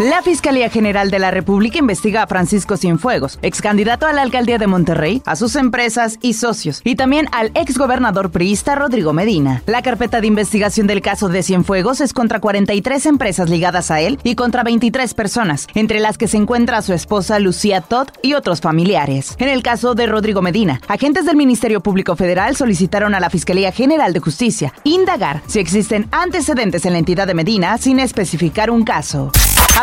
La Fiscalía General de la República investiga a Francisco Cienfuegos, ex candidato a la alcaldía de Monterrey, a sus empresas y socios, y también al ex gobernador priista Rodrigo Medina. La carpeta de investigación del caso de Cienfuegos es contra 43 empresas ligadas a él y contra 23 personas, entre las que se encuentra su esposa Lucía Todd y otros familiares. En el caso de Rodrigo Medina, agentes del Ministerio Público Federal solicitaron a la Fiscalía General de Justicia indagar si existen antecedentes en la entidad de Medina sin especificar un caso.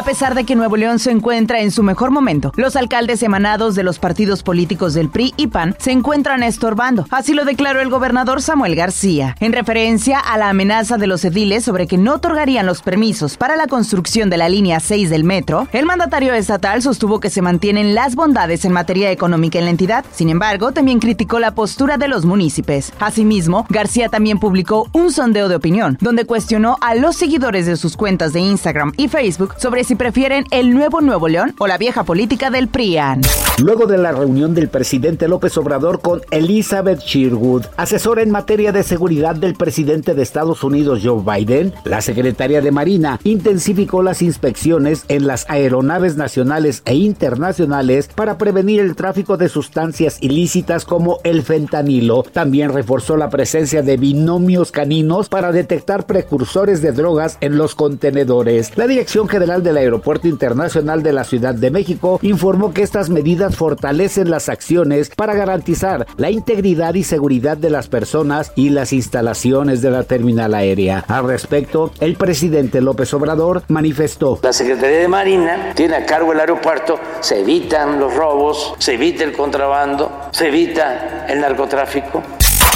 A pesar de que Nuevo León se encuentra en su mejor momento, los alcaldes emanados de los partidos políticos del PRI y PAN se encuentran estorbando. Así lo declaró el gobernador Samuel García, en referencia a la amenaza de los ediles sobre que no otorgarían los permisos para la construcción de la línea 6 del metro. El mandatario estatal sostuvo que se mantienen las bondades en materia económica en la entidad. Sin embargo, también criticó la postura de los municipios. Asimismo, García también publicó un sondeo de opinión, donde cuestionó a los seguidores de sus cuentas de Instagram y Facebook sobre si prefieren el nuevo Nuevo León o la vieja política del PRIAN. Luego de la reunión del presidente López Obrador con Elizabeth Sherwood, asesora en materia de seguridad del presidente de Estados Unidos Joe Biden, la secretaria de Marina intensificó las inspecciones en las aeronaves nacionales e internacionales para prevenir el tráfico de sustancias ilícitas como el fentanilo. También reforzó la presencia de binomios caninos para detectar precursores de drogas en los contenedores. La Dirección General de del Aeropuerto Internacional de la Ciudad de México informó que estas medidas fortalecen las acciones para garantizar la integridad y seguridad de las personas y las instalaciones de la terminal aérea. Al respecto, el presidente López Obrador manifestó. La Secretaría de Marina tiene a cargo el aeropuerto, se evitan los robos, se evita el contrabando, se evita el narcotráfico.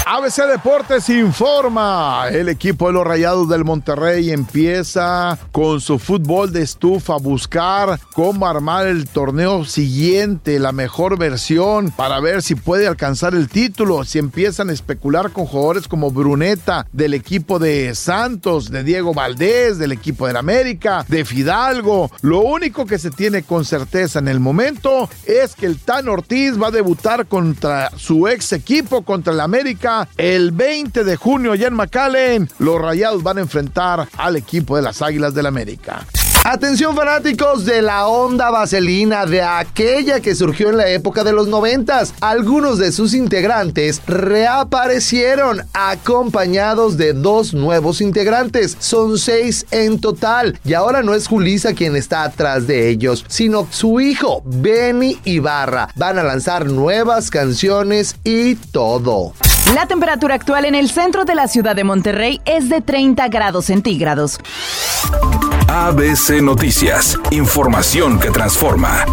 ABC Deportes informa. El equipo de los Rayados del Monterrey empieza con su fútbol de estufa a buscar cómo armar el torneo siguiente, la mejor versión para ver si puede alcanzar el título. Si empiezan a especular con jugadores como Bruneta del equipo de Santos, de Diego Valdés, del equipo del América, de Fidalgo. Lo único que se tiene con certeza en el momento es que el Tan Ortiz va a debutar contra su ex equipo, contra el América el 20 de junio ya en McAllen. Los Rayados van a enfrentar al equipo de las Águilas del América. Atención fanáticos de la onda vaselina, de aquella que surgió en la época de los noventas. Algunos de sus integrantes reaparecieron acompañados de dos nuevos integrantes. Son seis en total. Y ahora no es Julisa quien está atrás de ellos, sino su hijo, Benny Ibarra. Van a lanzar nuevas canciones y todo. La temperatura actual en el centro de la ciudad de Monterrey es de 30 grados centígrados. ABC Noticias, información que transforma.